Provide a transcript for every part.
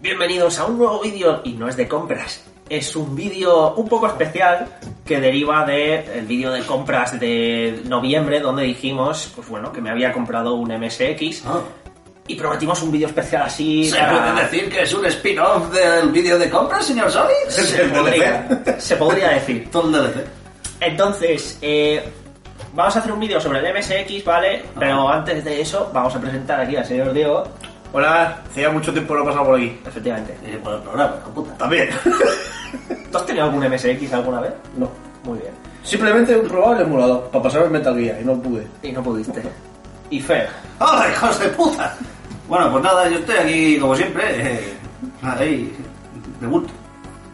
Bienvenidos a un nuevo vídeo y no es de compras. Es un vídeo un poco especial que deriva del vídeo de compras de noviembre donde dijimos, pues bueno, que me había comprado un MSX Ah. y prometimos un vídeo especial así. ¿Se para- puede decir que es un spin-off del vídeo de compra, señor Solid? Se podría, se podría decir. Todo el DLC. Entonces, eh, vamos a hacer un vídeo sobre el MSX, ¿vale? Pero antes de eso, vamos a presentar aquí al señor Diego. Hola, hacía mucho tiempo no pasaba por aquí. Efectivamente. Eh, por el programa, hijo puta. También. ¿Tú has tenido algún MSX alguna vez? No. Muy bien. Simplemente un probable emulador para pasar el Metal Gear y no pude. Y no pudiste. Y Fer. ¡Hola, hijos de puta! Bueno, pues nada, yo estoy aquí como siempre. Eh, ahí, de bulto.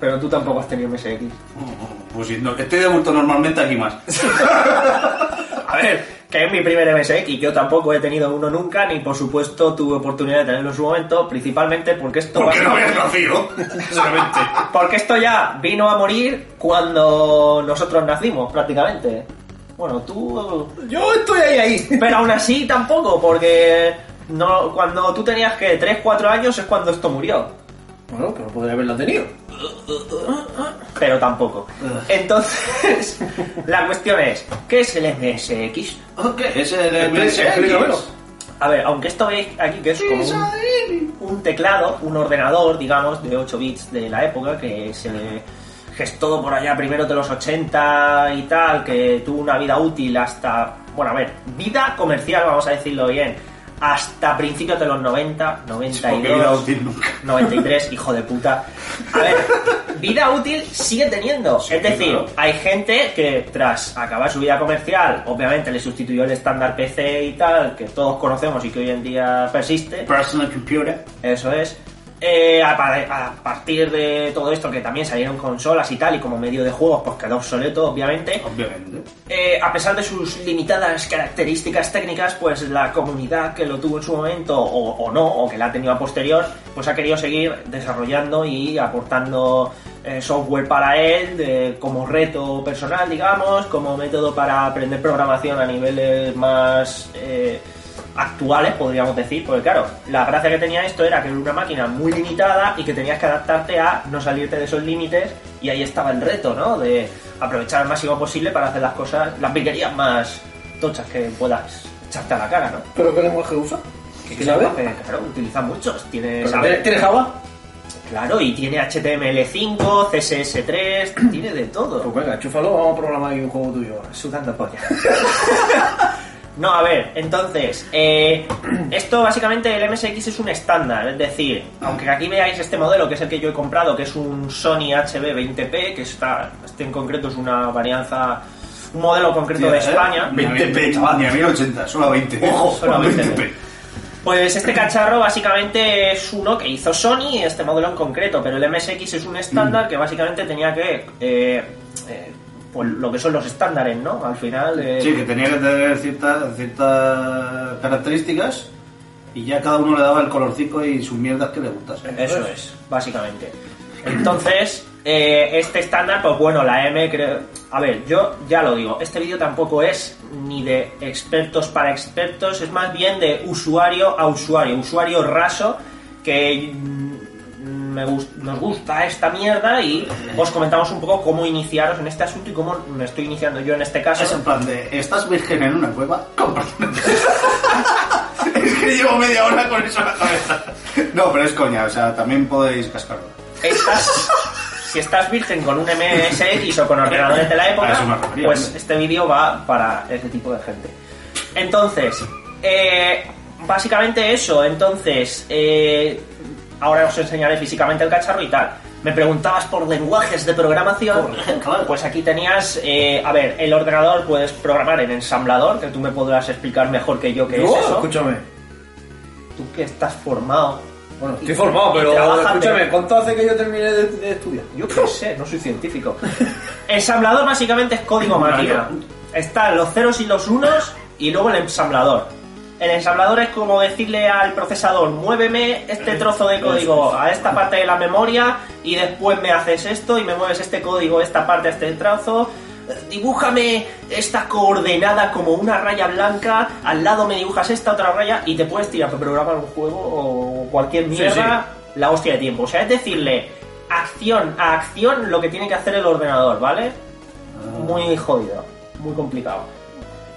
Pero tú tampoco has tenido MSX. Pues sí, no, estoy de bulto normalmente aquí más. A ver, que es mi primer MSX y yo tampoco he tenido uno nunca, ni por supuesto tuve oportunidad de tenerlo en su momento, principalmente porque esto... Porque no habías nacido, solamente. Porque esto ya vino a morir cuando nosotros nacimos, prácticamente. Bueno, tú... Yo estoy ahí, ahí. Pero aún así tampoco, porque no, cuando tú tenías que 3, 4 años es cuando esto murió. Bueno, pero podría haberla tenido. Pero tampoco. Entonces, la cuestión es, ¿qué es el MSX? Ok, es el. MSX. A ver, aunque esto veis aquí que es como un, un teclado, un ordenador, digamos, de 8 bits de la época, que se gestó por allá primero de los 80 y tal, que tuvo una vida útil hasta, bueno, a ver, vida comercial, vamos a decirlo bien, hasta principios de los 90, Porque vida 92, útil nunca. 93, hijo de puta. A ver, vida útil sigue teniendo. es decir, claro. hay gente que tras acabar su vida comercial, obviamente le sustituyó el estándar PC y tal, que todos conocemos y que hoy en día persiste. Personal computer. Eso es. Eh, a, pa- a partir de todo esto, que también salieron consolas y tal, y como medio de juegos, pues quedó obsoleto, obviamente. Obviamente. Eh, a pesar de sus limitadas características técnicas, pues la comunidad que lo tuvo en su momento, o, o no, o que la ha tenido a posterior, pues ha querido seguir desarrollando y aportando eh, software para él de- como reto personal, digamos, como método para aprender programación a niveles más eh, actuales, podríamos decir, porque claro, la gracia que tenía esto era que era una máquina muy limitada y que tenías que adaptarte a no salirte de esos límites y ahí estaba el reto, ¿no? De aprovechar al máximo posible para hacer las cosas, las virguerías más tochas que puedas echarte a la cara, ¿no? ¿Pero qué lenguaje usa? ¿Qué lenguaje, claro, utiliza muchos. Tiene, ¿Pero sabe- tiene- ¿Tiene Java? Claro, y tiene HTML5, CSS3, tiene de todo. Pues venga, chúfalo, vamos a programar ahí un juego tuyo. Sudando polla. No, a ver, entonces, eh, esto básicamente el MSX es un estándar, es decir, aunque aquí veáis este modelo, que es el que yo he comprado, que es un Sony HB20P, que está, este en concreto es una varianza, un modelo concreto de España. 20p, chaval, ni a 1080, solo a 20. Ojo, solo a 20p. 20p. Pues este cacharro básicamente es uno que hizo Sony, este modelo en concreto, pero el MSX es un estándar que básicamente tenía que... eh, eh, pues lo que son los estándares, ¿no? Al final... eh, Sí, que tenía que tener ciertas ciertas características y ya cada uno le daba el colorcico y sus mierdas que le gustasen. Eso es, básicamente. Entonces, eh, este estándar, pues bueno, la M creo... A ver, yo ya lo digo, este vídeo tampoco es ni de expertos para expertos, es más bien de usuario a usuario, usuario raso, que mm, me gus- nos gusta esta mierda y os comentamos un poco cómo iniciaros en este asunto y cómo me estoy iniciando yo en este caso. Es en plan de, ¿estás virgen en una cueva? Es que llevo media hora con eso en la cabeza. No, pero es coña, o sea, también podéis cascarlo. estás, si estás virgen con un MSX o con ordenadores de la época, pues este vídeo va para ese tipo de gente. Entonces, eh, básicamente eso. Entonces, eh, ahora os enseñaré físicamente el cacharro y tal. Me preguntabas por lenguajes de programación. Pues aquí tenías, eh, a ver, el ordenador puedes programar en ensamblador, que tú me podrás explicar mejor que yo qué es No, eso. escúchame. Tú que estás formado. Bueno, estoy formado, pero escúchame, pero- ¿cuánto hace que yo terminé de, de estudiar? Yo qué sé, no soy científico. Ensamblador básicamente es código máquina. Están los ceros y los unos y luego el ensamblador. El ensamblador es como decirle al procesador, muéveme este trozo de código a esta parte de la memoria y después me haces esto y me mueves este código, esta parte, este trozo. Dibújame esta coordenada como una raya blanca, al lado me dibujas esta otra raya y te puedes tirar para programar un juego o cualquier Sí, mierda la hostia de tiempo. O sea, es decirle acción a acción lo que tiene que hacer el ordenador, ¿vale? Muy jodido, muy complicado.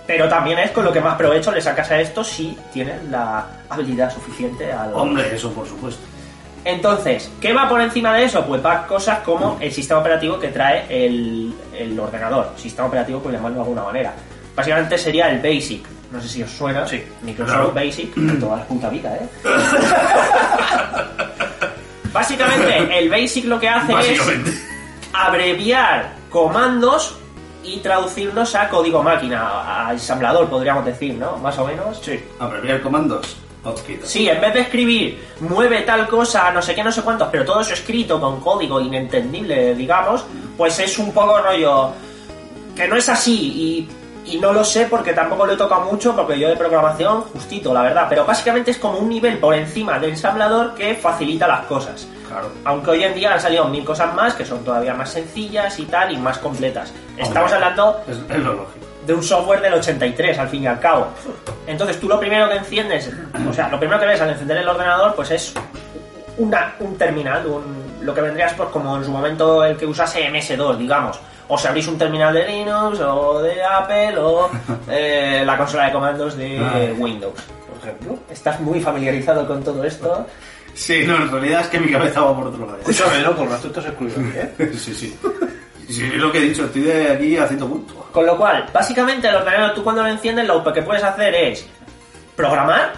Pero también es con lo que más provecho le sacas a esto si tienes la habilidad suficiente al... Hombre, eso por supuesto. Entonces, ¿qué va por encima de eso? Pues va cosas como el sistema operativo que trae el, el ordenador. Sistema operativo, por llamarlo de alguna manera. Básicamente sería el BASIC. No sé si os suena. Sí, Microsoft claro. Basic. toda la puta vida, ¿eh? Básicamente, el BASIC lo que hace es abreviar comandos y traducirlos a código máquina, a ensamblador, podríamos decir, ¿no? Más o menos. Sí. Abreviar comandos. Sí, en vez de escribir mueve tal cosa, no sé qué, no sé cuántos, pero todo eso escrito con código inentendible, digamos, pues es un poco rollo que no es así y, y no lo sé porque tampoco lo he tocado mucho porque yo de programación justito, la verdad, pero básicamente es como un nivel por encima del ensamblador que facilita las cosas. Claro. Aunque hoy en día han salido mil cosas más que son todavía más sencillas y tal y más completas. Estamos Hombre, hablando Es, es lo lógico. de un software del 83 al fin y al cabo. Entonces tú lo primero que enciendes, o sea, lo primero que ves al encender el ordenador, pues es una, un terminal, un- lo que vendrías pues como en su momento el que usase MS2, digamos. O si abrís un terminal de Linux o de Apple o eh, la consola de comandos de Ay. Windows, por ejemplo. Estás muy familiarizado con todo esto. Sí, no, en realidad es que mi cabeza va por otro lado. Escúchame, no, por lo estás excluido aquí, ¿eh? Sí, sí. Sí, es lo que he dicho, estoy de aquí haciendo punto. Con lo cual, básicamente el ordenador tú cuando lo enciendes lo que puedes hacer es programar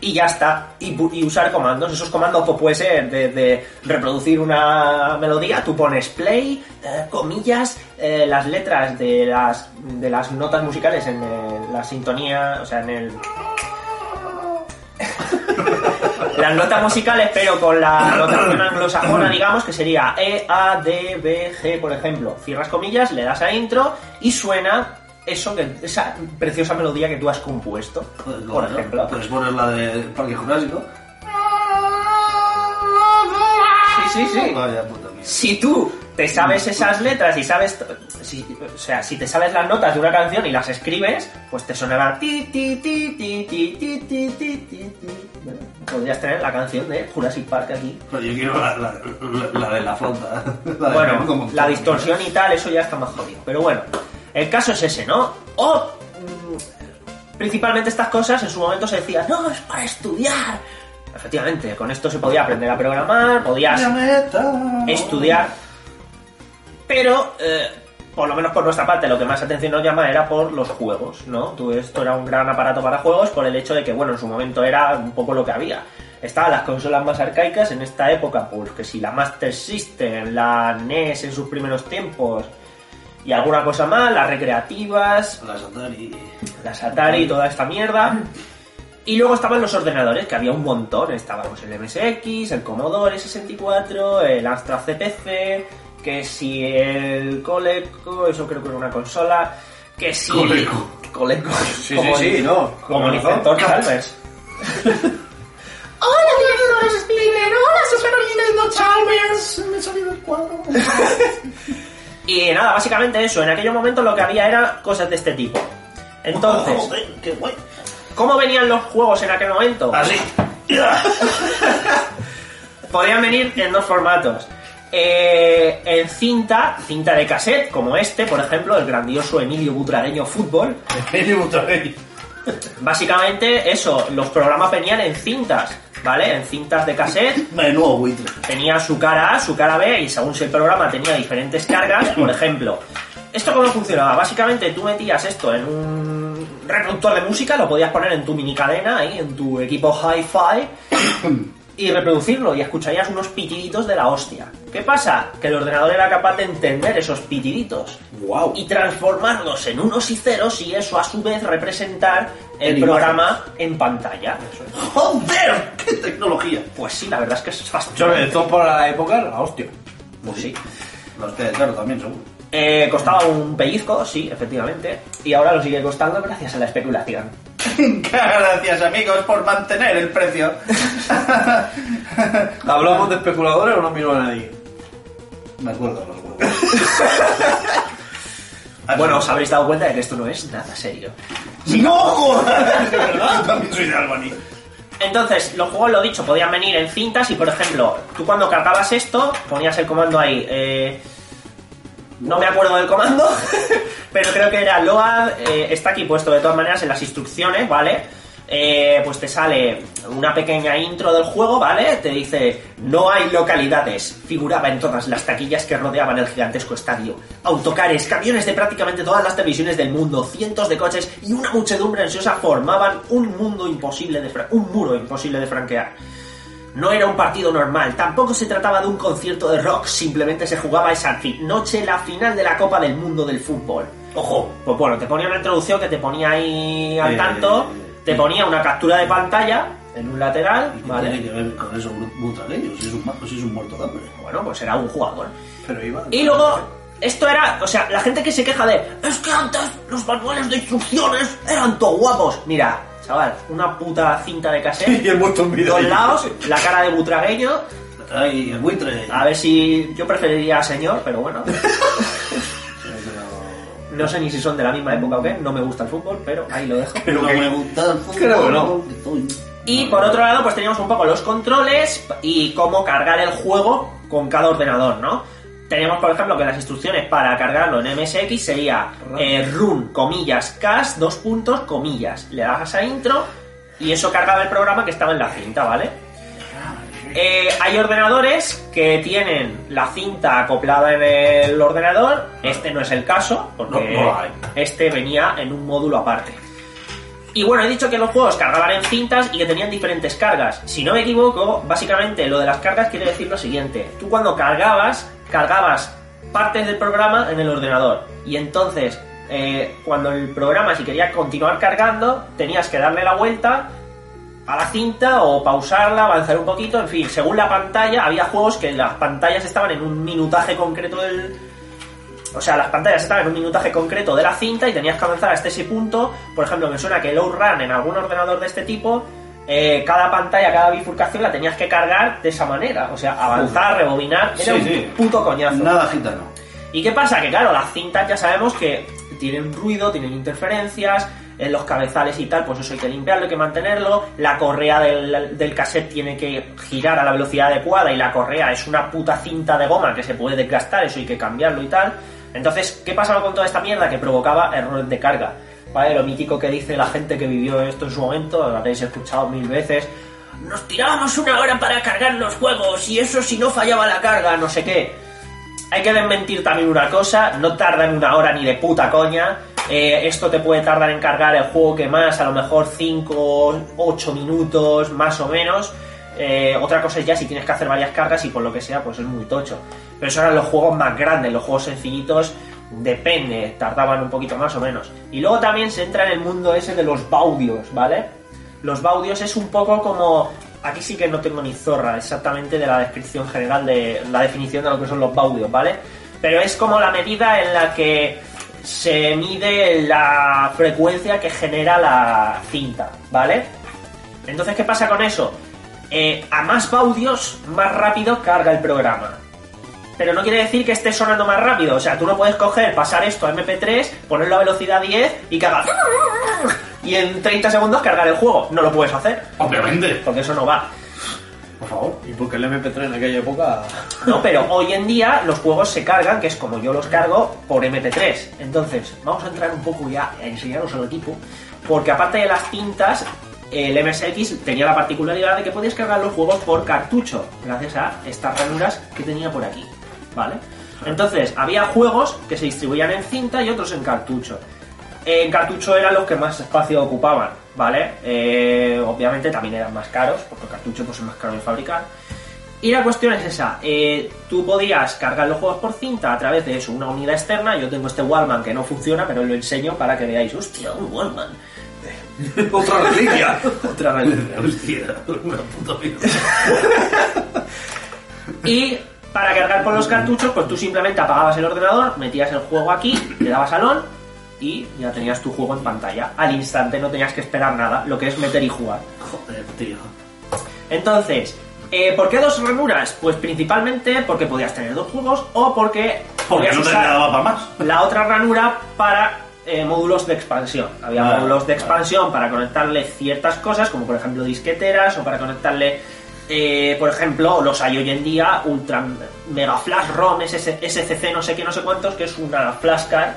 y ya está. Y, usar comandos. Esos comandos pues, puede ser de, de reproducir una melodía, tú pones play, eh, comillas, eh, las letras de las, de las notas musicales en el- la sintonía, o sea, en el... las notas musicales, pero con la notación anglosajona, digamos, que sería E, A, D, B, G, por ejemplo. Cierras comillas, le das a intro y suena eso, que, esa preciosa melodía que tú has compuesto, por ejemplo. Puedes poner la de Parque Jurásico. Sí, sí, sí. Vaya puta. Si tú te sabes esas letras y sabes, si, o sea, si te sabes las notas de una canción y las escribes, pues te sonará ti ti ti ti ti ti ti ti ti. Bueno, Podrías tener la canción de Jurassic Park aquí. Pero yo quiero la, la, la- la de la flauta. Bueno, como- la distorsión y tal, eso ya está más jodido. Pero bueno, el caso es ese, ¿no? O mm, principalmente estas cosas en su momento se decía, no, es para estudiar. Efectivamente, con esto se podía aprender a programar, podías estudiar. Pero, eh, por lo menos por nuestra parte, lo que más atención nos llama era por los juegos, ¿no? Tú, esto era un gran aparato para juegos por el hecho de que, bueno, en su momento era un poco lo que había. Estaban las consolas más arcaicas en esta época, pues que si la Master System, la NES en sus primeros tiempos y alguna cosa más, las recreativas, Las Atari. las Atari y toda esta mierda. Y luego estaban los ordenadores, que había un montón. Estábamos el MSX, el Commodore 64, el Amstrad CPC, que si el Coleco, eso creo que era una consola, que si... Coleco. Coleco. Sí, como sí, sí, no. Como el inventor Chalmers. Hola, Nintendo Splinter. Hola, Super Nintendo Chalmers. Me he salido el cuadro. Y nada, básicamente eso. En aquellos momentos lo que había era cosas de este tipo. Entonces, Joder, qué guay. ¿cómo venían los juegos en aquel momento? Así. Podían venir en dos formatos. Eh, en cinta, cinta de cassette, como este, por ejemplo, el grandioso Emilio Butragueño Fútbol. Básicamente, eso, los programas venían en cintas, ¿vale? En cintas de cassette. Menudo buitre. Tenía su cara A, su cara B, y según si el programa tenía diferentes cargas, por ejemplo. ¿Esto cómo funcionaba? Básicamente tú metías esto en un reproductor de música, lo podías poner en tu mini cadena, ahí, en tu equipo hi-fi, y reproducirlo, y escucharías unos pitiditos de la hostia. ¿Qué pasa? Que el ordenador era capaz de entender esos pitiditos Wow. y transformarlos en unos y ceros, y eso a su vez representar el programa en pantalla. ¡Joder! ¡Qué tecnología! Pues sí, la verdad es que es fascinante. esto para la época, la hostia. Pues sí. Los que, claro, también seguro. Eh, costaba un pellizco, sí, efectivamente. Y ahora lo sigue costando gracias a la especulación. Gracias, amigos, por mantener el precio. ¿Hablamos de especuladores o no miro a nadie? Me acuerdo de los huevos. Bueno, os habréis dado cuenta de que esto no es nada serio. ¡No! jodas! ¿De verdad? Yo también soy de Albany. Entonces, los juegos, lo dicho, podían venir en cintas y, por ejemplo, tú cuando cargabas esto, ponías el comando ahí. eh, no me acuerdo del comando, pero creo que era load. eh, está aquí puesto de todas maneras en las instrucciones, ¿vale? Eh, pues te sale una pequeña intro del juego, ¿vale? Te dice, no hay localidades. Figuraba en todas las taquillas que rodeaban el gigantesco estadio. Autocares, camiones de prácticamente todas las televisiones del mundo, cientos de coches y una muchedumbre ansiosa formaban un mundo imposible de un muro imposible de franquear. No era un partido normal, tampoco se trataba de un concierto de rock, simplemente se jugaba esa noche la final de la Copa del Mundo del Fútbol. Ojo, pues bueno, te ponía una introducción que te ponía ahí al Eh, tanto, te ponía una captura de pantalla en un lateral, ¿Y qué ¿vale? tiene que ver con eso butragueños? Es un, ma- si es un muerto de hambre. Bueno, pues era un jugador. Pero iba. Y luego, esto era, o sea, la gente que se queja de, es que antes los manuales de instrucciones eran todo guapos. Mira, chaval, una puta cinta de cassette, Y el dos lados, la cara de butragueño, Ay, el buitre. A ver si yo preferiría a señor, pero bueno. No sé ni si son de la misma época o qué, no me gusta el fútbol, pero ahí lo dejo. Pero no me gusta el fútbol. Creo que no. Y por otro lado, pues teníamos un poco los controles y cómo cargar el juego con cada ordenador, ¿no? Teníamos, por ejemplo, que las instrucciones para cargarlo en MSX sería eh, run, comillas, cash, dos puntos, comillas. Le dabas a intro y eso cargaba el programa que estaba en la cinta, ¿vale? Eh, hay ordenadores que tienen la cinta acoplada en el ordenador. Este no es el caso, porque No, no hay. este venía en un módulo aparte. Y bueno, he dicho que los juegos cargaban en cintas y que tenían diferentes cargas. Si no me equivoco, básicamente lo de las cargas quiere decir lo siguiente. Tú cuando cargabas, cargabas partes del programa en el ordenador. Y entonces, eh, cuando el programa, si quería continuar cargando, tenías que darle la vuelta a la cinta o pausarla, avanzar un poquito, en fin, según la pantalla, había juegos que las pantallas estaban en un minutaje concreto del... O sea, las pantallas estaban en un minutaje concreto de la cinta y tenías que avanzar hasta ese punto. Por ejemplo, me suena que el OutRun en algún ordenador de este tipo, eh, cada pantalla, cada bifurcación la tenías que cargar de esa manera. O sea, avanzar, rebobinar, era Sí, un sí. puto coñazo. Nada gitano. ¿Y qué pasa? Que claro, las cintas ya sabemos que tienen ruido, tienen interferencias, en los cabezales y tal, pues eso hay que limpiarlo, hay que mantenerlo, la correa del, del cassette tiene que girar a la velocidad adecuada y la correa es una puta cinta de goma que se puede desgastar, eso hay que cambiarlo y tal. Entonces, ¿qué pasaba con toda esta mierda? Que provocaba errores de carga. ¿Vale? Lo mítico que dice la gente que vivió esto en su momento, lo habréis escuchado mil veces. Nos tirábamos una hora para cargar los juegos y eso si no fallaba la carga, no sé qué. Hay que desmentir también una cosa, no tarda en una hora ni de puta coña. Eh, esto te puede tardar en cargar el juego que más, a lo mejor 5, 8 minutos, más o menos. Eh, otra cosa es ya si tienes que hacer varias cargas y por lo que sea, pues es muy tocho. Pero eso eran los juegos más grandes, los juegos sencillitos, depende, tardaban un poquito más o menos. Y luego también se entra en el mundo ese de los baudios, ¿vale? Los baudios es un poco como. Aquí sí que no tengo ni zorra exactamente de la descripción general de la definición de lo que son los baudios, ¿vale? Pero es como la medida en la que se mide la frecuencia que genera la cinta, ¿vale? Entonces, ¿qué pasa con eso? Eh, a más baudios, más rápido carga el programa. Pero no quiere decir que esté sonando más rápido. O sea, tú no puedes coger, pasar esto a MP3, ponerlo a velocidad 10 y haga... Y en 30 segundos cargar el juego. No lo puedes hacer, Obviamente. porque eso no va. Por favor. Y porque el MP3 en aquella época. No, pero hoy en día los juegos se cargan, que es como yo los cargo, por MP3. Entonces, vamos a entrar un poco ya a enseñaros al equipo, porque aparte de las cintas, el MSX tenía la particularidad de que podías cargar los juegos por cartucho, gracias a estas ranuras que tenía por aquí, ¿vale? Entonces, había juegos que se distribuían en cinta y otros en cartucho. En cartucho eran los que más espacio ocupaban, ¿vale? Eh, obviamente también eran más caros, porque el cartucho pues, es más caro de fabricar. Y la cuestión es esa, eh, tú podías cargar los juegos por cinta a través de eso, una unidad externa, yo tengo este Wallman que no funciona, pero lo enseño para que veáis, hostia, un Wallman. Otra reliquia. Otra vez. Hostia, una puta mierda. Y para cargar por los cartuchos, pues tú simplemente apagabas el ordenador, metías el juego aquí, le dabas al on y ya tenías tu juego en pantalla. Al instante no tenías que esperar nada, lo que es meter y jugar. Joder, tío. Entonces, eh, ¿por qué dos ranuras? Pues principalmente porque podías tener dos juegos o porque Porque podías no te usar para más. la otra ranura para eh, módulos de expansión. Había Ah, módulos de expansión para conectarle ciertas cosas, como por ejemplo disqueteras, o para conectarle, eh, por ejemplo, los hay hoy en día, Ultra Mega Flash ROM, SCC, no sé qué, no sé cuántos, que es una flashcard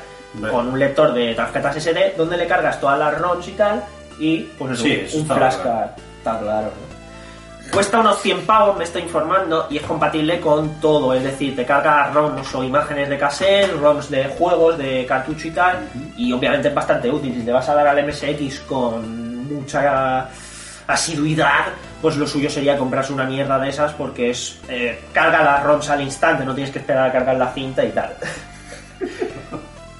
con un lector de tarjetas SD, donde le cargas todas las ROMs y tal, y pues eso, Sí, un está flashcard. Está claro, ¿no? Cuesta unos 100 pavos, me estoy informando, y es compatible con todo. Es decir, te carga ROMs o imágenes de cassette, ROMs de juegos, de cartucho y tal. Y obviamente es bastante útil. Si te vas a dar al MSX con mucha asiduidad, pues lo suyo sería comprarse una mierda de esas porque es eh, carga las ROMs al instante, no tienes que esperar a cargar la cinta y tal.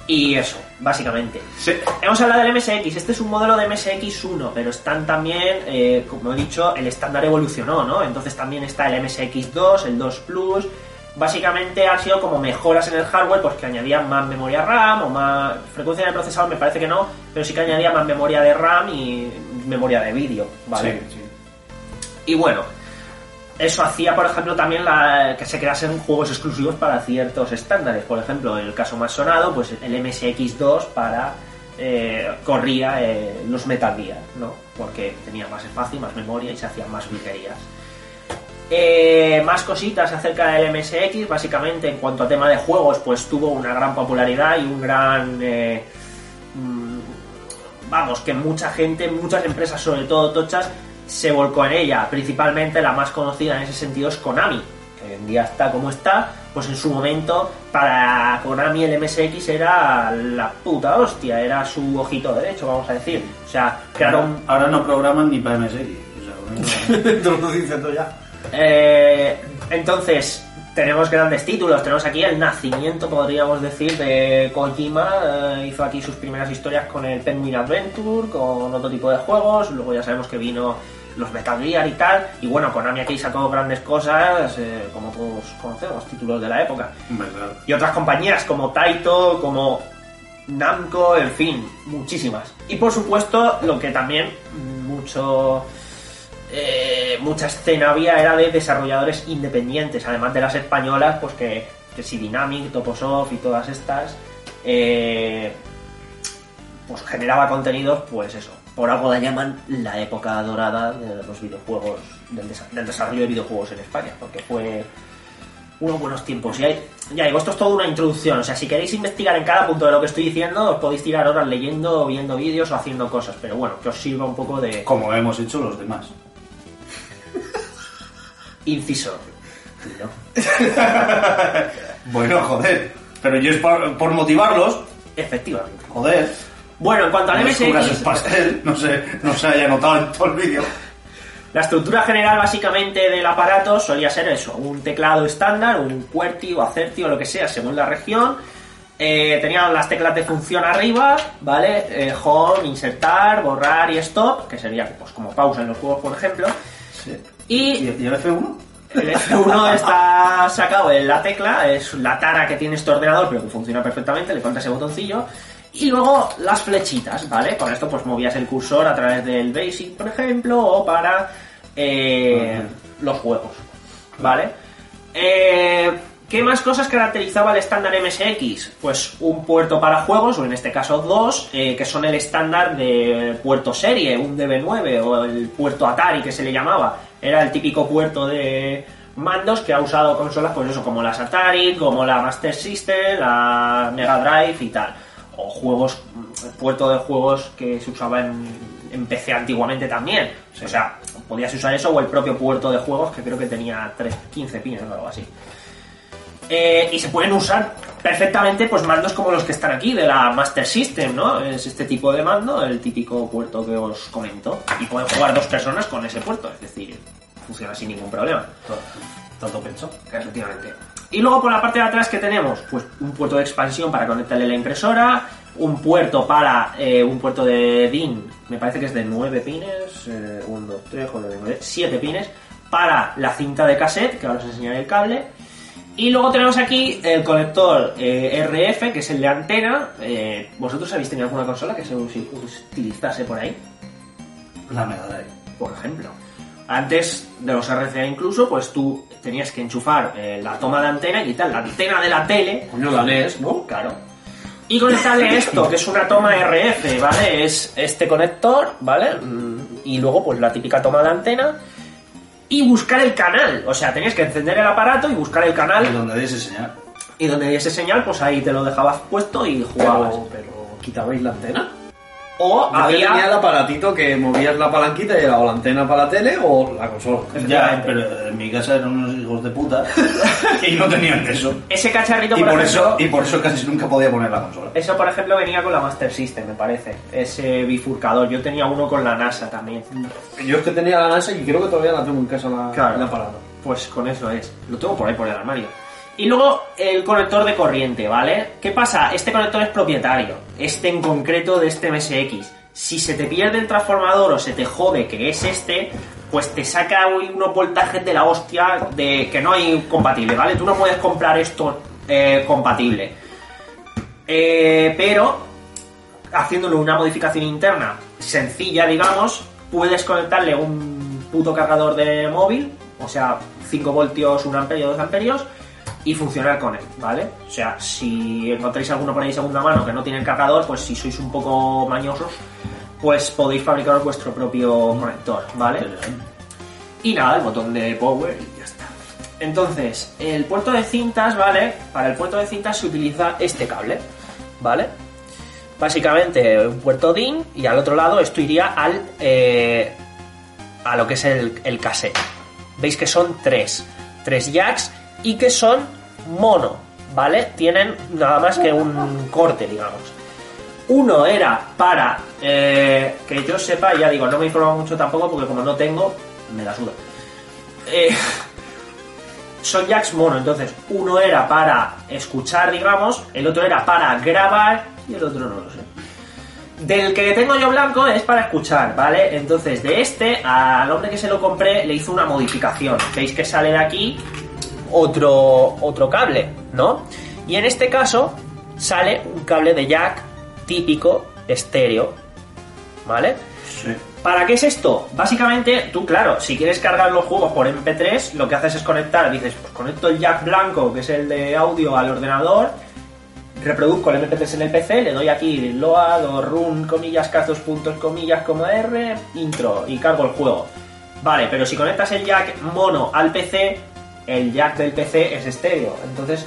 y eso, básicamente. Sí. Hemos hablado del MSX, este es un modelo de MSX1, pero están también, eh, como he dicho, el estándar evolucionó, ¿no? Entonces también está el MSX2, el 2 Plus. Básicamente han sido como mejoras en el hardware, pues que añadían más memoria RAM o más frecuencia de procesador, me parece que no, pero sí que añadía más memoria de RAM y memoria de vídeo, ¿vale? Sí, sí. Y bueno, eso hacía, por ejemplo, también la- que se creasen juegos exclusivos para ciertos estándares. Por ejemplo, el caso más sonado, pues el MSX2 para eh, corría eh, los Metal Gear, ¿no? Porque tenía más espacio, más memoria y se hacían más virguerías. Eh, más cositas acerca del MSX, básicamente en cuanto a tema de juegos, pues tuvo una gran popularidad y un gran... vamos, que mucha gente, muchas empresas, sobre todo tochas, se volcó en ella. Principalmente la más conocida en ese sentido es Konami, que hoy en día está como está, pues en su momento para Konami el MSX era la puta hostia, era su ojito derecho, vamos a decir. O sea, crearon Ahora no programan ni para MSX. O sea, lo ya. Eh, entonces, tenemos grandes títulos. Tenemos aquí el nacimiento, podríamos decir, de Kojima. Eh, hizo aquí sus primeras historias con el Penguin Adventure, con otro tipo de juegos. Luego ya sabemos que vino los Metal Gear y tal. Y bueno, Konami aquí sacó grandes cosas, eh, como todos conocemos, títulos de la época. ¿Verdad? Y otras compañías como Taito, como Namco, en fin, muchísimas. Y por supuesto, lo que también mucho eh, mucha escena había era de desarrolladores independientes, además de las españolas, pues que, que si Dynamic, Toposoft y todas estas, eh, pues generaba contenidos, pues eso, por algo la llaman la época dorada de los videojuegos, del, desa- del desarrollo de videojuegos en España, porque fue unos buenos tiempos. Y hay, ya digo, esto es toda una introducción. O sea, si queréis investigar en cada punto de lo que estoy diciendo, os podéis tirar horas leyendo, viendo vídeos o haciendo cosas. Pero bueno, que os sirva un poco de Como hemos hecho los demás. Inciso. ¿no? Bueno, joder. Pero yo es por, por motivarlos. Efectivamente. Joder. Bueno, en cuanto al No MSX, pastel. No se, no se haya notado en todo el vídeo. la estructura general básicamente del aparato solía ser eso: un teclado estándar, un QWERTY o ACERTY o lo que sea, según la región. Eh, tenían las teclas de función arriba, ¿vale? Eh, home, insertar, borrar y stop, que sería pues como pausa en los juegos, por ejemplo. Sí. Y ¿Y, el F1? El F1 está sacado en la tecla, es la tara que tiene este ordenador, pero que funciona perfectamente, le falta ese botoncillo. Y luego las flechitas, ¿vale? Con esto pues movías el cursor a través del Basic, por ejemplo, o para eh, los juegos, ¿vale? Eh, ¿Qué más cosas caracterizaba el estándar MSX? Pues un puerto para juegos, o en este caso dos, eh, que son el estándar de puerto serie, un DB9 o el puerto Atari que se le llamaba. Era el típico puerto de mandos que ha usado consolas, pues eso, como las Atari, como la Master System, la Mega Drive y tal. O juegos, puerto de juegos que se usaba en, en PC antiguamente también. O sea, podías usar eso o el propio puerto de juegos que creo que tenía 3, 15 pines o algo así. Eh, y se pueden usar perfectamente pues mandos como los que están aquí de la Master System, ¿no? Es este tipo de mando, el típico puerto que os comento. Y pueden jugar dos personas con ese puerto, es decir, funciona sin ningún problema. Tanto pecho. Efectivamente. Y luego por la parte de atrás que tenemos, pues un puerto de expansión para conectarle la impresora, un puerto para eh, un puerto de DIN, me parece que es de 9 pines, 1, 2, 3, 4, 9, 7 pines, para la cinta de cassette, que ahora os enseñaré el cable. Y luego tenemos aquí el conector eh, RF, que es el de antena. Eh, ¿Vosotros habéis tenido alguna consola que se utilizase por ahí? La Mega Drive. por ejemplo. Antes de los RCA incluso, pues tú tenías que enchufar eh, la toma de antena y quitar la antena de la tele, Coño, la NES, ¿no? claro. y conectarle esto, que es una toma RF, ¿vale? Es este conector, ¿vale? Mm, Y luego, pues la típica toma de antena. Y buscar el canal. O sea, tenías que encender el aparato y buscar el Y canal. donde diese señal. Y donde diese señal, pues ahí te lo dejabas puesto y jugabas. Pero, pero quitabais la antena. O Yo que tenía el había. aparatito que movías la palanquita y era o la antena para la tele o la consola. Ya, pero en mi casa eran unos hijos de puta y no tenían eso. Ese cacharrito, Y por, por, ejemplo. eso, y por eso casi nunca podía poner la consola. Eso, por ejemplo, venía con la Master System, me parece. Ese bifurcador. Yo tenía uno con la NASA también. Yo es que tenía la NASA y creo que todavía la tengo en casa la, Claro. el aparato. Pues con eso es. Lo tengo por ahí por el armario. Y luego el conector de corriente, ¿vale? ¿Qué pasa? Este conector es propietario. Este en concreto de este MSX. Si se te pierde el transformador o se te jode que es este, pues te saca unos voltajes de la hostia de que no hay compatible, ¿vale? Tú no puedes comprar esto eh, compatible. Eh, pero haciéndole una modificación interna sencilla, digamos, puedes conectarle un puto cargador de móvil, o sea, 5 voltios, 1 amperio, 2 amperios, y funcionar con él, ¿vale? O sea, si encontráis alguno por ahí segunda mano que no tiene el cargador, pues si sois un poco mañosos, pues podéis fabricar vuestro propio conector, ¿vale? Y nada, el botón de power y ya está. Entonces, el puerto de cintas, ¿vale? Para el puerto de cintas se utiliza este cable, ¿vale? Básicamente un puerto DIN y al otro lado esto iría al eh, a lo que es el, el cassette. Veis que son tres, tres jacks y que son mono, ¿vale? Tienen nada más que un corte, digamos. Uno era para eh, que yo sepa, ya digo, no me he informado mucho tampoco porque como no tengo, me la suda. Eh, son jacks mono, entonces uno era para escuchar, digamos, el otro era para grabar y el otro no lo sé. Del que tengo yo blanco es para escuchar, ¿vale? Entonces de este, al hombre que se lo compré le hizo una modificación. Veis que sale de aquí otro, otro cable, ¿no? Y en este caso sale un cable de jack típico estéreo, ¿vale? Sí. ¿Para qué es esto? Básicamente, tú, claro, si quieres cargar los juegos por MP3, lo que haces es conectar, dices, pues conecto el jack blanco, que es el de audio, al ordenador, reproduzco el MP3 en el PC, le doy aquí load o run, comillas, cas dos puntos, comillas, como R, intro, y cargo el juego. Vale, pero si conectas el jack mono al PC, el jack del PC es estéreo, entonces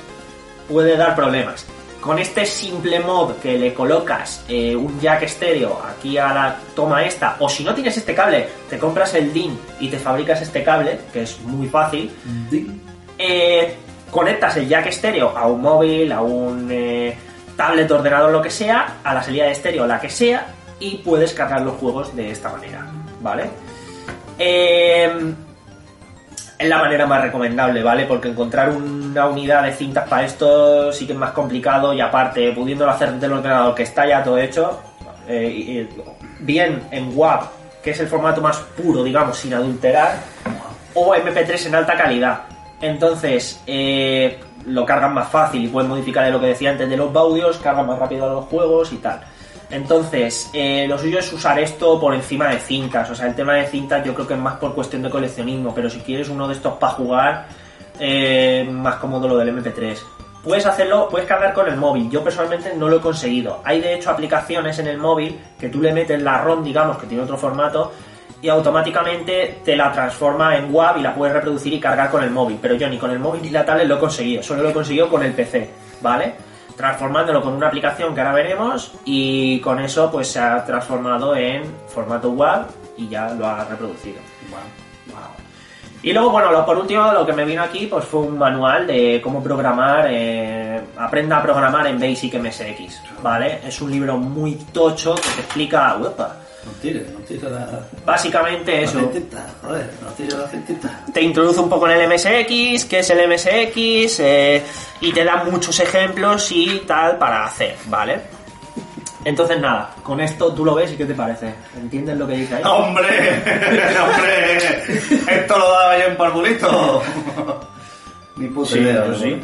puede dar problemas. Con este simple mod que le colocas eh, un jack estéreo aquí a la toma esta, o si no tienes este cable, te compras el DIN y te fabricas este cable, que es muy fácil, eh, conectas el jack estéreo a un móvil, a un eh, tablet, ordenador, lo que sea, a la salida de estéreo, la que sea, y puedes cargar los juegos de esta manera, ¿vale? Eh, es la manera más recomendable, ¿vale? Porque encontrar una unidad de cintas para esto sí que es más complicado y aparte, pudiéndolo hacer del ordenador que está ya todo hecho, eh, bien en WAV, que es el formato más puro, digamos, sin adulterar, o MP3 en alta calidad. Entonces, eh, lo cargan más fácil y pueden modificar lo que decía antes de los audios, cargan más rápido los juegos y tal. Entonces, eh, lo suyo es usar esto por encima de cintas. O sea, el tema de cintas yo creo que es más por cuestión de coleccionismo, pero si quieres uno de estos para jugar, eh, más cómodo lo del MP3. Puedes hacerlo, puedes cargar con el móvil. Yo personalmente no lo he conseguido. Hay de hecho aplicaciones en el móvil que tú le metes la ROM, digamos, que tiene otro formato, y automáticamente te la transforma en WAV y la puedes reproducir y cargar con el móvil. Pero yo ni con el móvil ni la tablet lo he conseguido, solo lo he conseguido con el PC, ¿vale? Transformándolo con una aplicación que ahora veremos y con eso pues se ha transformado en formato WAV y ya lo ha reproducido. Y luego, bueno, lo- por último, lo que me vino aquí pues fue un manual de cómo programar, eh, aprenda a programar en Basic MSX, ¿vale? Es un libro muy tocho que te explica, uepa, No tires, no tires la, básicamente la eso. cintita, joder, no tires la cintita. te introduce un poco en el MSX, qué es el MSX, eh, y te da muchos ejemplos y tal para hacer, ¿vale? Entonces nada, con esto tú lo ves y ¿qué te parece? ¿Entiendes lo que dice ahí? ¡Hombre! ¡Hombre! Esto lo daba yo en parvulito. Ni puta Sí, idea. sí.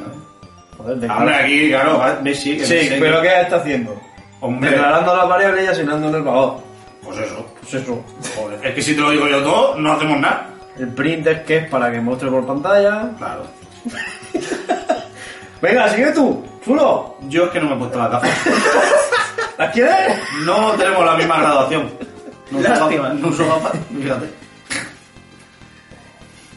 Joder, Ahora aquí, claro, ves sí, que Sí, sé pero que- ¿qué está haciendo? Hombre, Declarando las variables y asignando el valor. Pues eso. Pues eso. Joder, es que si te lo digo yo todo, no hacemos nada. El printer que es para que muestre por pantalla. Claro. Venga, sigue tú. ¡Chulo! Yo es que no me he puesto la gafa. ¿La quieres? No tenemos la misma graduación. No uso Lástima. gafas, No uso gafas, fíjate.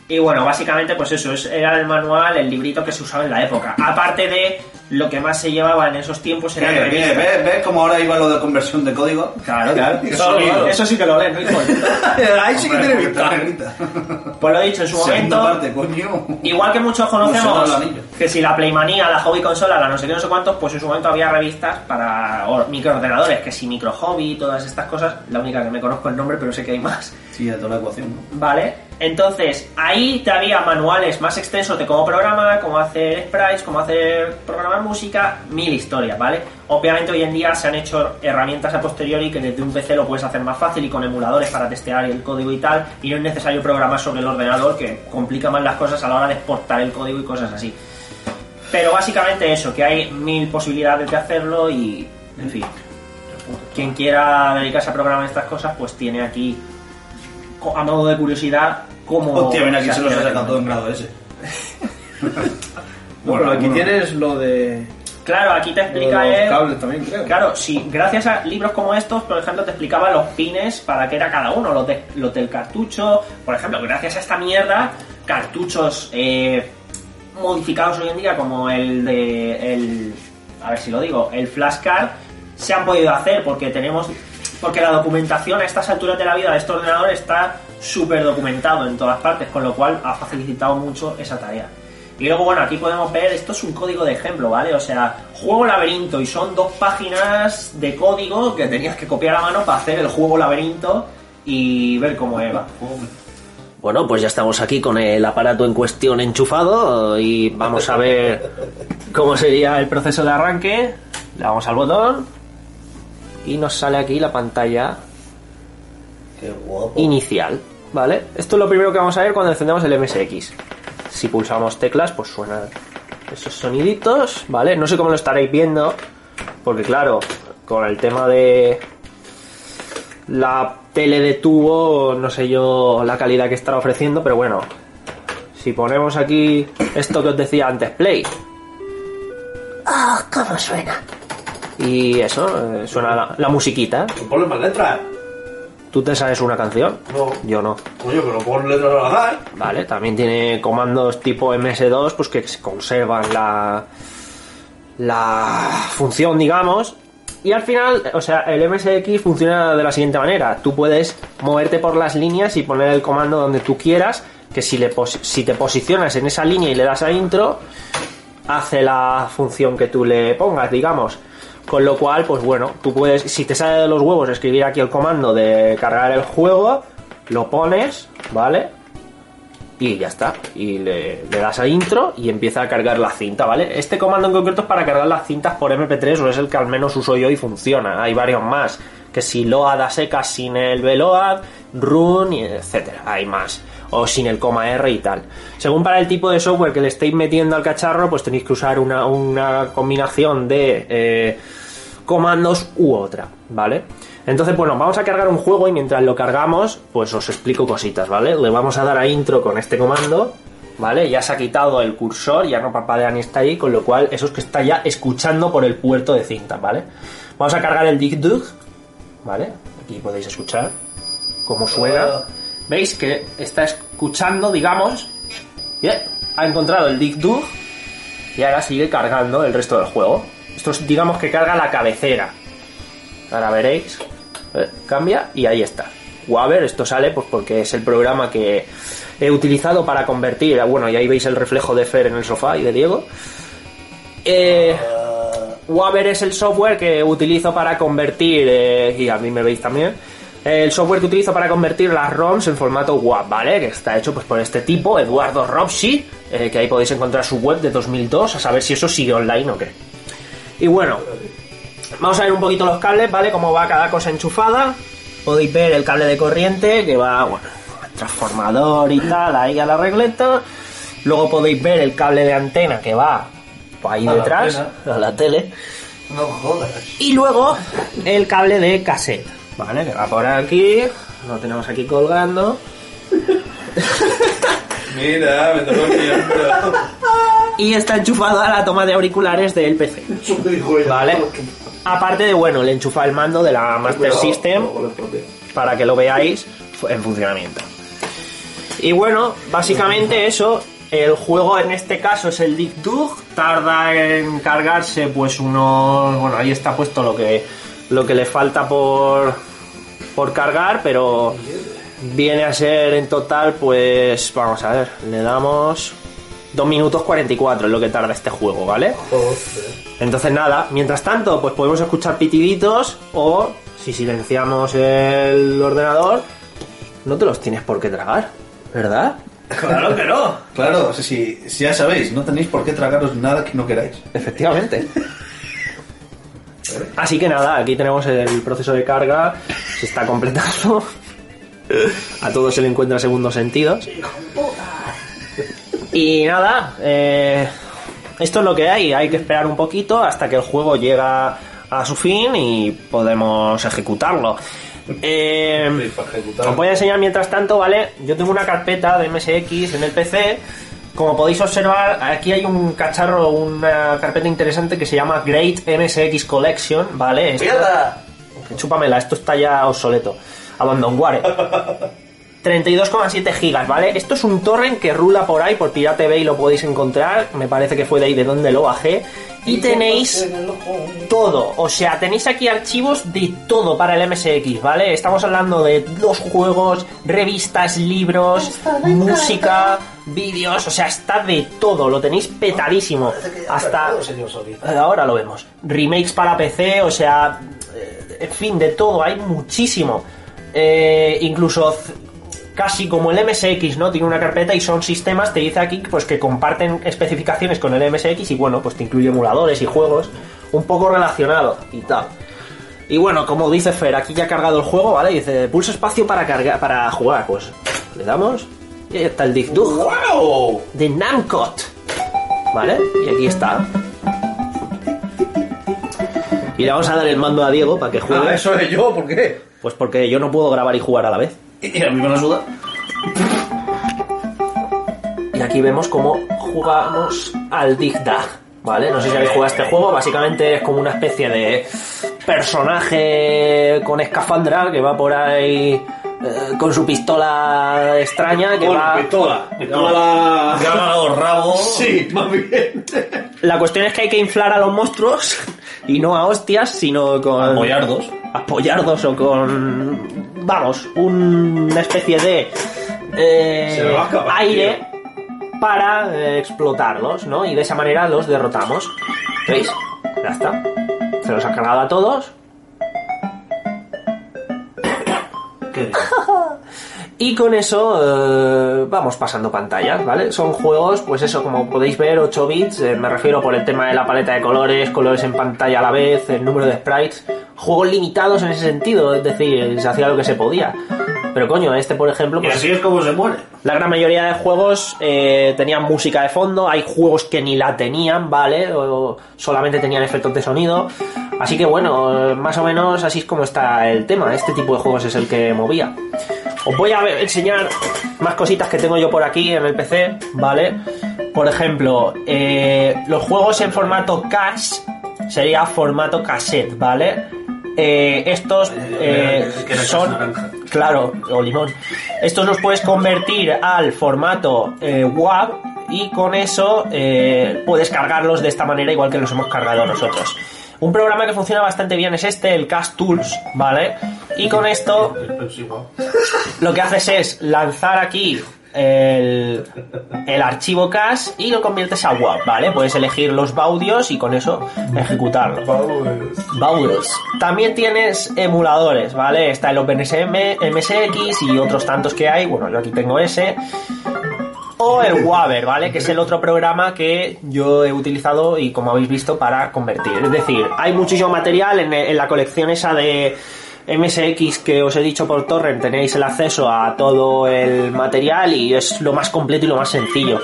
Y bueno, básicamente pues eso, es- era el manual, el librito que se usaba en la época. Aparte de lo que más se llevaba en esos tiempos era ¿Qué? revistas. ¿Ves, ¿Ves cómo ahora iba lo de conversión de código? Claro, Claro, eso, sí que lo leen, ¿no? hijo? Ahí sí que tiene vista. Pues lo he dicho en su Segunda momento. parte, coño. Igual que muchos conocemos que si la Playmanía, la Hobby Consola, la no sé qué, no sé cuántos, pues en su momento había revistas para or- microordenadores, que si Micro Hobby, todas estas cosas, la única que me conozco el nombre, pero sé que hay más. Sí, de toda la ecuación. ¿no? ¿Vale? Entonces, ahí te había manuales más extensos de cómo programar, cómo hacer sprites, cómo hacer programar música, mil historias, ¿vale? Obviamente hoy en día se han hecho herramientas a posteriori que desde un PC lo puedes hacer más fácil y con emuladores para testear el código y tal, y no es necesario programar sobre el ordenador que complica más las cosas a la hora de exportar el código y cosas así. Pero básicamente eso, que hay mil posibilidades de hacerlo y, en fin, quien quiera dedicarse a programar estas cosas, pues tiene aquí, a modo de curiosidad, cómo... Hostia, mira, aquí se los he sacado todo en grado ese. No, pero aquí tienes lo de. Claro, aquí te explica los él... cables también, creo. Claro, si gracias a libros como estos, por ejemplo, te explicaba los pines para qué era cada uno, los, de- los del cartucho, por ejemplo, gracias a esta mierda, cartuchos eh, modificados hoy en día como el de el a ver si lo digo, el flashcard se han podido hacer porque tenemos porque la documentación a estas alturas de la vida de este ordenador está súper documentado en todas partes, con lo cual ha facilitado mucho esa tarea. Y luego, bueno, aquí podemos ver, esto es un código de ejemplo, ¿vale? O sea, juego laberinto y son dos páginas de código que tenías que copiar a mano para hacer el juego laberinto y ver cómo iba. Bueno, pues ya estamos aquí con el aparato en cuestión enchufado y vamos a ver ¿Cómo sería el proceso de arranque? Le damos al botón y nos sale aquí la pantalla Qué guapo. inicial, ¿vale? Esto es lo primero que vamos a ver cuando encendemos el MSX. Si pulsamos teclas, pues suenan esos soniditos, ¿vale? No sé cómo lo estaréis viendo, porque claro, con el tema de la tele de tubo, no sé yo la calidad que estará ofreciendo, pero bueno, si ponemos aquí esto que os decía antes, play, Oh, cómo suena. Y eso, eh, suena la, la musiquita. Ponle más letras. ¿Tú te sabes una canción? No. Yo no. Coño, pero pon letras al azar. Vale, también tiene comandos tipo MS2 pues que se conservan la la función, digamos. Y al final, o sea, el MSX funciona de la siguiente manera. Tú puedes moverte por las líneas y poner el comando donde tú quieras, que si, le pos- si te posicionas en esa línea y le das a intro, hace la función que tú le pongas, digamos. Con lo cual, pues bueno, tú puedes, si te sale de los huevos escribir aquí el comando de cargar el juego, lo pones, ¿vale? Y ya está. Y le, das a intro y empieza a cargar la cinta, ¿vale? Este comando en concreto es para cargar las cintas por MP3 o es el que al menos uso yo y funciona. Hay varios más. Que si load a secas sin el veload, run, etcétera. Hay más. O sin el coma R y tal. Según para el tipo de software que le estéis metiendo al cacharro, pues tenéis que usar una, una combinación de eh, comandos u otra, ¿vale? Entonces, bueno, vamos a cargar un juego y mientras lo cargamos, pues os explico cositas, ¿vale? Le vamos a dar a intro con este comando, ¿vale? Ya se ha quitado el cursor, ya no parpadea ni está ahí, con lo cual eso es que está ya escuchando por el puerto de cinta, ¿vale? Vamos a cargar el Dig Dug, ¿vale? Aquí podéis escuchar cómo suena. ¿Veis que está escuchando, digamos? Bien, ha encontrado el Dig Dug y ahora sigue cargando el resto del juego. Esto es, digamos que carga la cabecera. Ahora veréis. Eh, Cambia y ahí está. Waver, esto sale pues porque es el programa que he utilizado para convertir. Bueno, y ahí veis el reflejo de Fer en el sofá y de Diego. Eh, Waver es el software que utilizo para convertir, eh, y a mí me veis también, el software que utilizo para convertir las ROMs en formato WAV, ¿vale? Que está hecho pues por este tipo, Eduardo Robshi, eh, que ahí podéis encontrar su web de 2002, a saber si eso sigue online o qué. Y bueno, vamos a ver un poquito los cables, ¿vale? Cómo va cada cosa enchufada. Podéis ver el cable de corriente que va, bueno, transformador y tal, ahí a la regleta. Luego podéis ver el cable de antena que va pues, ahí A detrás, a la tele. No jodas. Y luego el cable de cassette, ¿vale? Que va por aquí, lo tenemos aquí colgando. Mira, me tocó el miembro. y está enchufado a la toma de auriculares del PC. ¿Vale? Aparte de, bueno, le enchufa el mando de la Master System para que lo veáis en funcionamiento. Y bueno, básicamente eso. El juego en este caso es el Dig Dug. Tarda en cargarse pues unos... Bueno, ahí está puesto lo que, lo que le falta por, por cargar, pero viene a ser en total pues... Vamos a ver, le damos... 2 minutos 44 es lo que tarda este juego, ¿vale? Entonces nada, mientras tanto, pues podemos escuchar pitiditos o si silenciamos el ordenador, no te los tienes por qué tragar, ¿verdad? Claro que no. Claro, o sea, si, si ya sabéis, no tenéis por qué tragaros nada que no queráis. Efectivamente. Así que nada, aquí tenemos el proceso de carga, se está completando. A todos se le encuentra segundo sentido. Y nada, eh, esto es lo que hay, hay que esperar un poquito hasta que el juego llega a su fin y podemos ejecutarlo. Eh, os voy a enseñar mientras tanto, ¿vale? Yo tengo una carpeta de MSX en el PC. Como podéis observar, aquí hay un cacharro, una carpeta interesante que se llama Great MSX Collection, ¿vale? Esto- Chúpamela, esto está ya obsoleto. Abandonware. 32,7 gigas, ¿vale? Esto es un torrent que rula por ahí, por Pirate Bay lo podéis encontrar. Me parece que fue de ahí de donde lo bajé. Y tenéis todo, o sea, tenéis aquí archivos de todo para el MSX, ¿vale? Estamos hablando de los juegos, revistas, libros, música, vídeos, o sea, está de todo, lo tenéis petadísimo. Hasta... Ahora lo vemos. Remakes para PC, o sea, eh, en fin, de todo, hay muchísimo. Eh, incluso casi como el MSX, ¿no? Tiene una carpeta y son sistemas, te dice aquí, pues que comparten especificaciones con el MSX y bueno, pues te incluye emuladores y juegos un poco relacionados y tal. Y bueno, como dice Fer, aquí ya ha cargado el juego, ¿vale? Dice, pulso espacio para cargar, para jugar, pues le damos y ahí está el Dig Dug ¡Wow! de Namcot. ¿Vale? Y aquí está. Y le vamos a dar el mando a Diego para que juegue. Ah, eso es yo, ¿por qué? Pues porque yo no puedo grabar y jugar a la vez. Y a mí me la suda. Y aquí vemos cómo jugamos al Dig Dag. ¿Vale? No sé si habéis jugado a este juego. Básicamente es como una especie de personaje con escafandra que va por ahí eh, con su pistola extraña que va... pistola. Llama la... Llama a los rabos. Sí, más bien. La cuestión es que hay que inflar a los monstruos y no a hostias, sino con... Apoyardos. apoyardos o con vamos una especie de eh, acabar, aire para eh, explotarlos no y de esa manera los derrotamos. Veis ya está. Se los ha cargado a todos. y con eso eh, vamos pasando pantallas, ¿vale? Son juegos, pues eso, como podéis ver, 8 bits, eh, me refiero por el tema de la paleta de colores, colores en pantalla a la vez, el número de sprites, juegos limitados en ese sentido, es decir, se hacía lo que se podía. Pero coño, este por ejemplo, Y pues así es como se muere. la gran mayoría de juegos eh, tenían música de fondo, hay juegos que ni la tenían, ¿vale? O solamente tenían efectos de sonido. Así que bueno, eh, más o menos así es como está el tema. Este tipo de juegos es el que movía. Os voy a ver- enseñar más cositas que tengo yo por aquí en el PC, ¿vale? Por ejemplo, eh, los juegos en formato cache sería formato cassette, ¿vale? Eh, estos eh, era son. Claro, o limón. Estos los puedes convertir al formato eh, WAV y con eso eh, puedes cargarlos de esta manera igual que los hemos cargado nosotros. Un programa que funciona bastante bien es este, el Cast Tools, ¿vale? Y con esto lo que haces es lanzar aquí el, el archivo cache y lo conviertes a WAV, ¿vale? Puedes elegir los baudios y con eso ejecutarlo. Baudios. También tienes emuladores, ¿vale? Está el OpenSM, MSX y otros tantos que hay. Bueno, yo aquí tengo ese. O el Waver, ¿vale? Que es el otro programa que yo he utilizado y como habéis visto para convertir. Es decir, hay muchísimo material en, en la colección esa de MSX que os he dicho por torrent. Tenéis el acceso a todo el material y es lo más completo y lo más sencillo.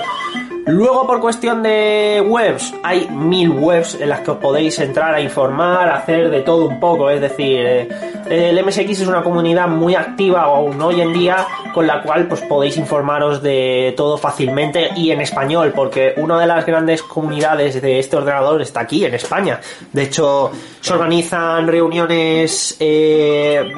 Luego, por cuestión de webs, hay mil webs en las que os podéis entrar a informar, a hacer de todo un poco. Es decir, eh, el MSX es una comunidad muy activa aún hoy en día con la cual pues podéis informaros de todo fácilmente y en español porque una de las grandes comunidades de este ordenador está aquí en España. De hecho se organizan reuniones eh,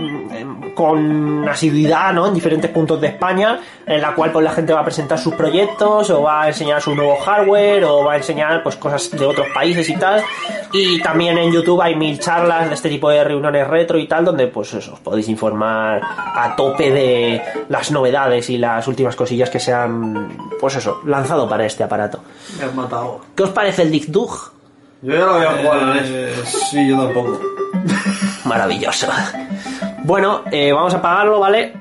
con asiduidad ¿no? en diferentes puntos de España en la cual pues la gente va a presentar sus proyectos o va a enseñar su nuevo hardware o va a enseñar pues cosas de otros países y tal y también en YouTube hay mil charlas de este tipo de reuniones retro y tal donde pues eso os podéis informar a tope de las novedades y las últimas cosillas que se han pues eso lanzado para este aparato Me has matado. ¿qué os parece el Dick Dug? Yo ya lo voy a jugar a la NES. Eh, sí, yo tampoco. maravilloso bueno eh, vamos a apagarlo ¿vale?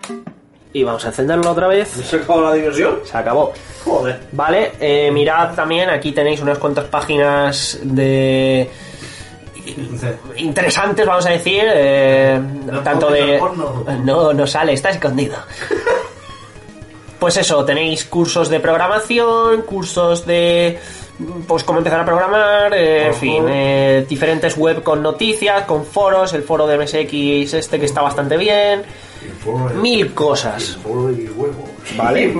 y vamos a encenderlo otra vez ¿Se acabó la diversión? se acabó Joder. Vale, eh, mirad también, aquí tenéis unas cuantas páginas de interesantes, vamos a decir, eh, tanto de... No, no sale, está escondido. Pues eso, tenéis cursos de programación, cursos de... Pues cómo empezar a programar, eh, en fin, eh, diferentes web con noticias, con foros, el foro de MSX este que está bastante bien, mil cosas. ¿Vale?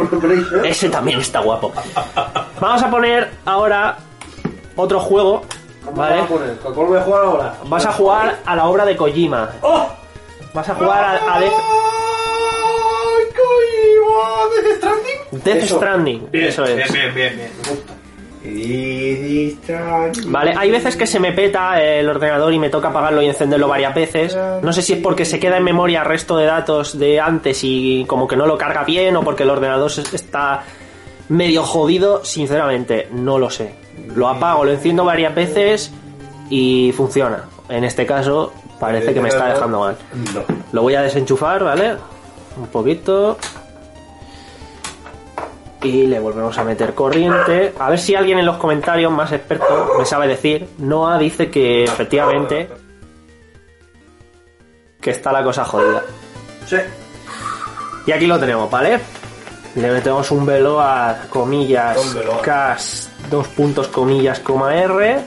Ese también está guapo. Vamos a poner ahora otro juego. ¿Vale? Cuál voy a jugar ahora? Vas a jugar a la obra de Kojima. ¡Oh! Vas a jugar a, a Death, ¡Ay, Kojima! ¿Death Stranding? Death Eso. Stranding. Bien, Eso es. bien, bien, bien, bien. Me gusta. Vale, hay veces que se me peta el ordenador y me toca apagarlo y encenderlo varias veces. No sé si es porque se queda en memoria resto de datos de antes y como que no lo carga bien o porque el ordenador está medio jodido. Sinceramente, no lo sé. Lo apago, lo enciendo varias veces y funciona. En este caso, parece que me está dejando mal. No. Lo voy a desenchufar, ¿vale? Un poquito. Y le volvemos a meter corriente. A ver si alguien en los comentarios más experto me sabe decir. Noah dice que efectivamente que está la cosa jodida. Sí. Y aquí lo tenemos, ¿vale? Le metemos un velo a comillas Un velo. cas dos puntos comillas coma R,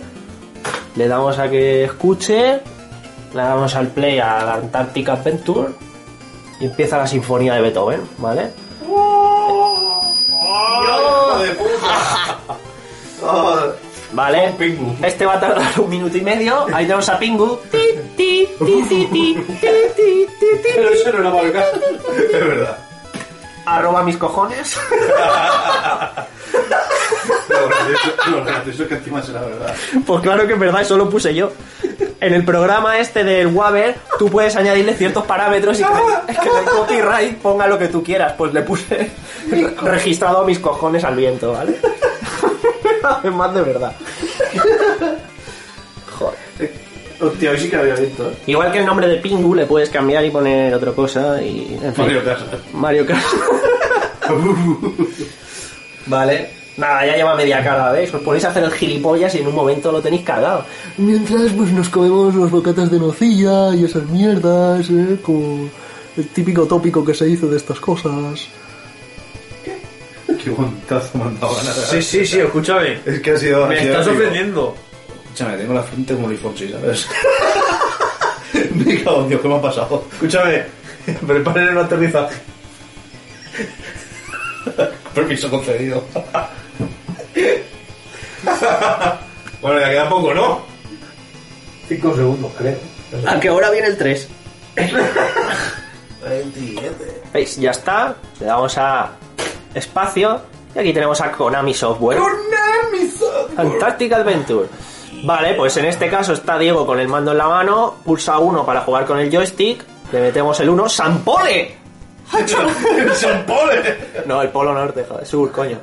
le damos a que escuche, le damos al play a la Antarctic Adventure y empieza la sinfonía de Beethoven, ¿vale? Vale, este va a tardar un minuto y medio. Ahí tenemos a Pingu. Pero eso no era malo. Es verdad. Arroba mis cojones. Lo gracioso, lo gracioso es que encima será verdad. Pues claro que es verdad, eso lo puse yo. En el programa este del Waver, tú puedes añadirle ciertos parámetros y que, que en el copyright ponga lo que tú quieras. Pues le puse registrado a mis cojones al viento, ¿vale? Además de verdad. Hostia, hoy sí que había visto. ¿eh? Igual que el nombre de Pingu le puedes cambiar y poner otra cosa y... En fin. Mario Casas. Mario Kart. vale. Nada, ya lleva media carga, ¿veis? Os ponéis a hacer el gilipollas y en un momento lo tenéis cargado. Mientras pues nos comemos los bocatas de nocilla y esas mierdas, ¿eh? Como el típico tópico que se hizo de estas cosas. Qué han dado ganas. Sí, sí, sí, escúchame. Es que ha sido. Me estás ofendiendo. Escúchame, tengo la frente como Luis Fonsi, ¿sabes? me cago en Dios, ¿qué me ha pasado? Escúchame. Preparen el aterrizaje. Permiso concedido. Bueno, ya queda poco, ¿no? Cinco segundos, creo. ¿A qué hora viene el 3? ¿Veis? Ya está. Le damos a espacio. Y aquí tenemos a Konami Software. ¡Konami Software! Antarctic Adventure. Vale, pues en este caso está Diego con el mando en la mano. Pulsa uno para jugar con el joystick. Le metemos el 1. ¡Sampole! ¡El San Pole! No, el Polo Norte, joder, sur, coño.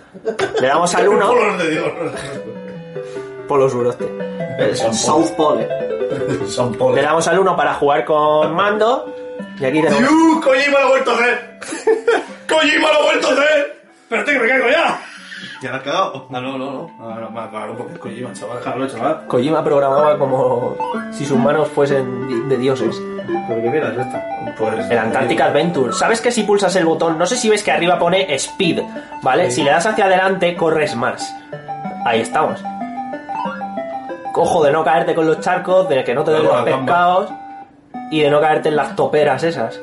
Le damos al 1. Color de Dios. Polo Sur, hostia. El South Pole. San Le Pole. damos al 1 para jugar con mando. Y aquí tenemos. ¡Uh! ¡Kojima lo ha vuelto a hacer! ¡Kojima lo ha vuelto a hacer! ¡Pero estoy recargo ya! ¿Ya la has cagado? Ah, no, no, no. Ah, no, me claro, porque es Kojima, chaval. Déjalo, chaval. Kojima programaba como si sus manos fuesen de dioses. ¿Pero qué miras esta? Pues. El Antarctic Adventure. ¿Sabes que si pulsas el botón, no sé si ves que arriba pone Speed, ¿vale? Si le das hacia adelante, corres más. Ahí estamos. Ojo de no caerte con los charcos, de que no te den Claro, los gamba. pescados. y de no caerte en las toperas esas.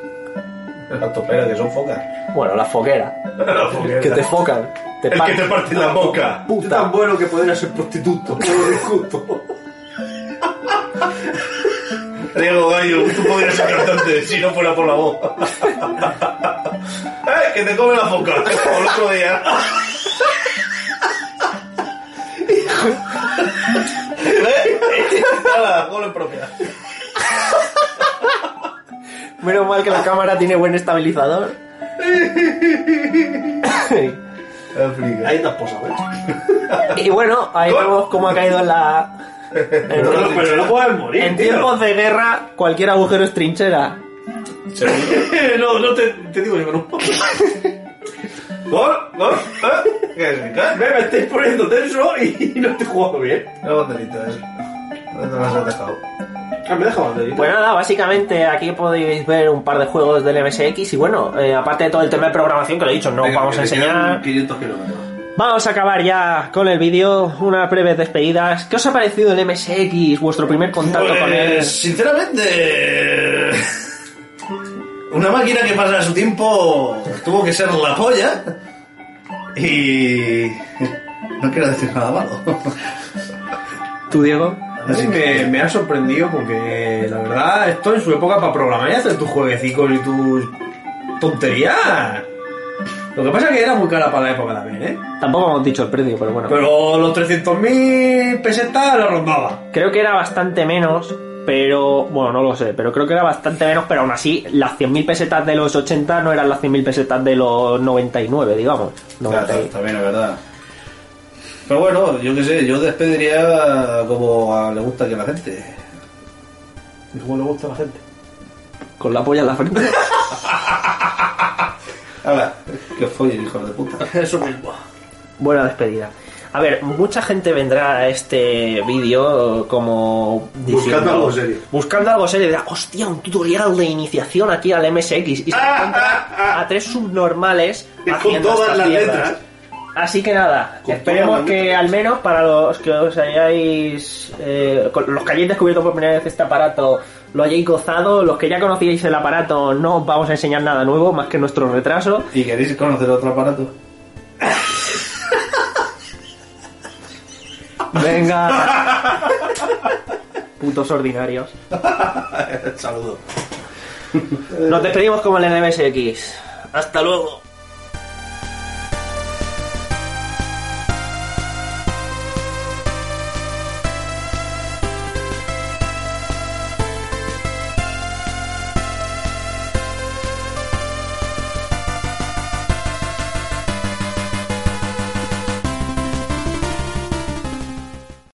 Las toperas, que son focas. Bueno, las foqueras. La foquera. Que te focan. Te El que te parte la boca. Puta. Tan bueno que podría ser prostituto. Diego Gallo, tú podrías ser cantante si no fuera por la voz. ¡Eh! Que te come la foca, como el otro día. ¿Eh? Nada, gol en propia. Menos mal que la cámara tiene buen estabilizador. Ahí te has posado, ¿eh? y bueno, ahí vemos cómo ha caído en la... En, Pero, no- pero no puedes morir. en tío. tiempos de guerra, cualquier agujero es trinchera. no, no te, te digo yo, no. ¿Gol? ¿Gol? ¿Eh? ¿Qué es? ¿Qué? Me, me estáis poniendo tenso y no estoy jugando bien. La banderita esa. ¿Dónde me las has dejado? Ah, me. Pues nada, básicamente aquí podéis ver un par de juegos del MSX y bueno, eh, aparte de todo el tema de programación que lo he dicho, no os Venga, vamos a enseñar. 500 kilómetros. Vamos a acabar ya con el vídeo, unas breves despedidas. ¿Qué os ha parecido el MSX, vuestro primer contacto con él? Pues, sinceramente, una máquina que para su tiempo tuvo que ser la polla y no quiero decir nada malo. ¿Tú, Diego? Así me, me ha sorprendido porque la verdad esto en su época para programar y hacer tus jueguecicos y tus tonterías. Lo que pasa es que era muy cara para la época también, ¿eh? Tampoco hemos dicho el precio, pero bueno. Pero los 300.000 pesetas lo rondaba. Creo que era bastante menos, pero bueno, no lo sé, pero creo que era bastante menos, pero aún así las 100.000 pesetas de los 80 no eran las 100.000 pesetas de los 99, digamos. 90 y- También es verdad. Pero bueno, yo qué sé, yo despediría como a- le gusta que a la gente. ¿Y cómo le gusta a la gente? Con la polla en la frente. Ahora, que fue, hijos de puta. Eso mismo. Buena despedida. A ver, mucha gente vendrá a este vídeo como Buscando algo serio. Buscando algo serio y dirá, hostia, un tutorial de iniciación aquí al MSX. Y se encuentra a tres subnormales Y con haciendo todas estas las mierdas. letras. Así que nada, esperemos que al menos para los que os hayáis, eh, los que hayáis descubierto por primera vez este aparato, lo hayáis gozado. Los que ya conocíais el aparato, no os vamos a enseñar nada nuevo más que nuestro retraso. ¿Y queréis conocer otro aparato? Venga. Putos ordinarios. Saludos. Nos despedimos como el NMSX. Hasta luego.